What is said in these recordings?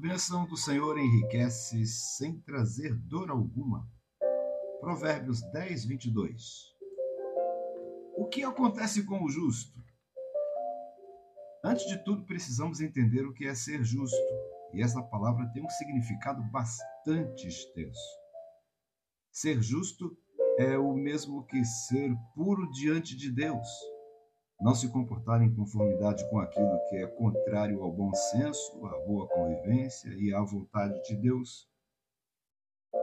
bênção do Senhor enriquece sem trazer dor alguma. Provérbios 10, 22. O que acontece com o justo? Antes de tudo, precisamos entender o que é ser justo, e essa palavra tem um significado bastante extenso. Ser justo é o mesmo que ser puro diante de Deus não se comportar em conformidade com aquilo que é contrário ao bom senso, à boa convivência e à vontade de Deus.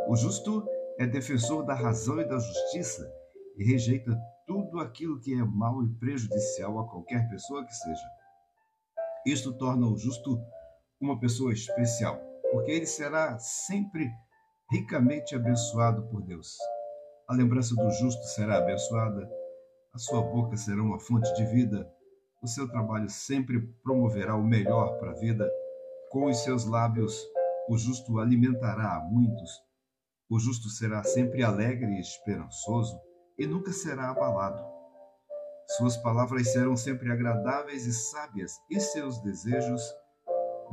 O justo é defensor da razão e da justiça e rejeita tudo aquilo que é mal e prejudicial a qualquer pessoa que seja. Isto torna o justo uma pessoa especial, porque ele será sempre ricamente abençoado por Deus. A lembrança do justo será abençoada, a sua boca será uma fonte de vida. O seu trabalho sempre promoverá o melhor para a vida. Com os seus lábios, o justo alimentará a muitos. O justo será sempre alegre e esperançoso e nunca será abalado. Suas palavras serão sempre agradáveis e sábias, e seus desejos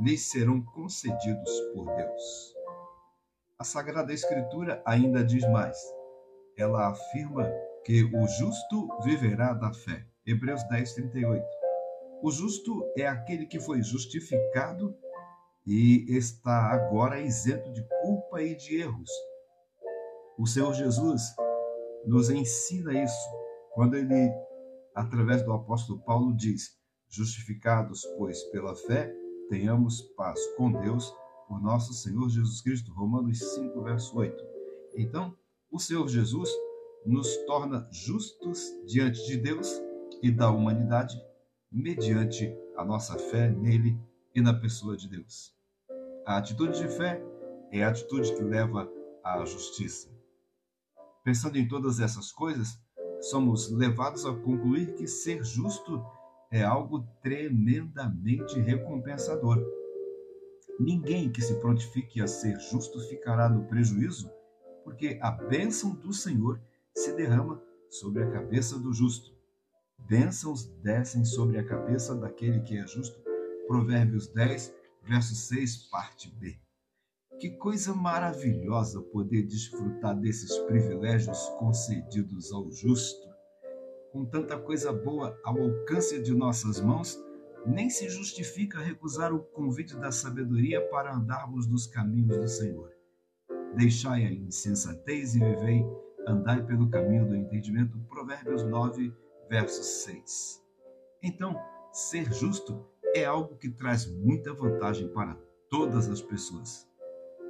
lhes serão concedidos por Deus. A Sagrada Escritura ainda diz mais. Ela afirma que o justo viverá da fé. Hebreus 10, 38. O justo é aquele que foi justificado e está agora isento de culpa e de erros. O Senhor Jesus nos ensina isso quando ele, através do apóstolo Paulo, diz: Justificados, pois, pela fé, tenhamos paz com Deus por nosso Senhor Jesus Cristo. Romanos 5, verso 8. Então, o Senhor Jesus nos torna justos diante de Deus e da humanidade mediante a nossa fé nele e na pessoa de Deus. A atitude de fé é a atitude que leva à justiça. Pensando em todas essas coisas, somos levados a concluir que ser justo é algo tremendamente recompensador. Ninguém que se prontifique a ser justo ficará no prejuízo, porque a bênção do Senhor se derrama sobre a cabeça do justo. Bênçãos descem sobre a cabeça daquele que é justo. Provérbios 10, verso 6, parte B. Que coisa maravilhosa poder desfrutar desses privilégios concedidos ao justo. Com tanta coisa boa ao alcance de nossas mãos, nem se justifica recusar o convite da sabedoria para andarmos nos caminhos do Senhor. Deixai a insensatez e vivei andai pelo caminho do entendimento. Provérbios 9, verso 6. Então, ser justo é algo que traz muita vantagem para todas as pessoas.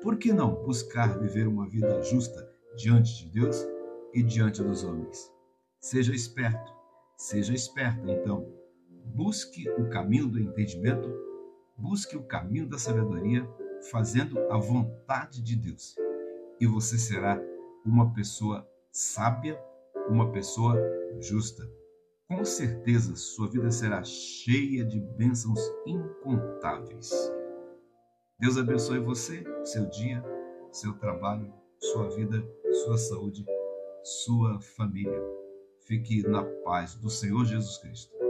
Por que não buscar viver uma vida justa diante de Deus e diante dos homens? Seja esperto, seja esperta, então. Busque o caminho do entendimento, busque o caminho da sabedoria, fazendo a vontade de Deus. E você será uma pessoa sábia, uma pessoa justa. Com certeza sua vida será cheia de bênçãos incontáveis. Deus abençoe você, seu dia, seu trabalho, sua vida, sua saúde, sua família. Fique na paz do Senhor Jesus Cristo.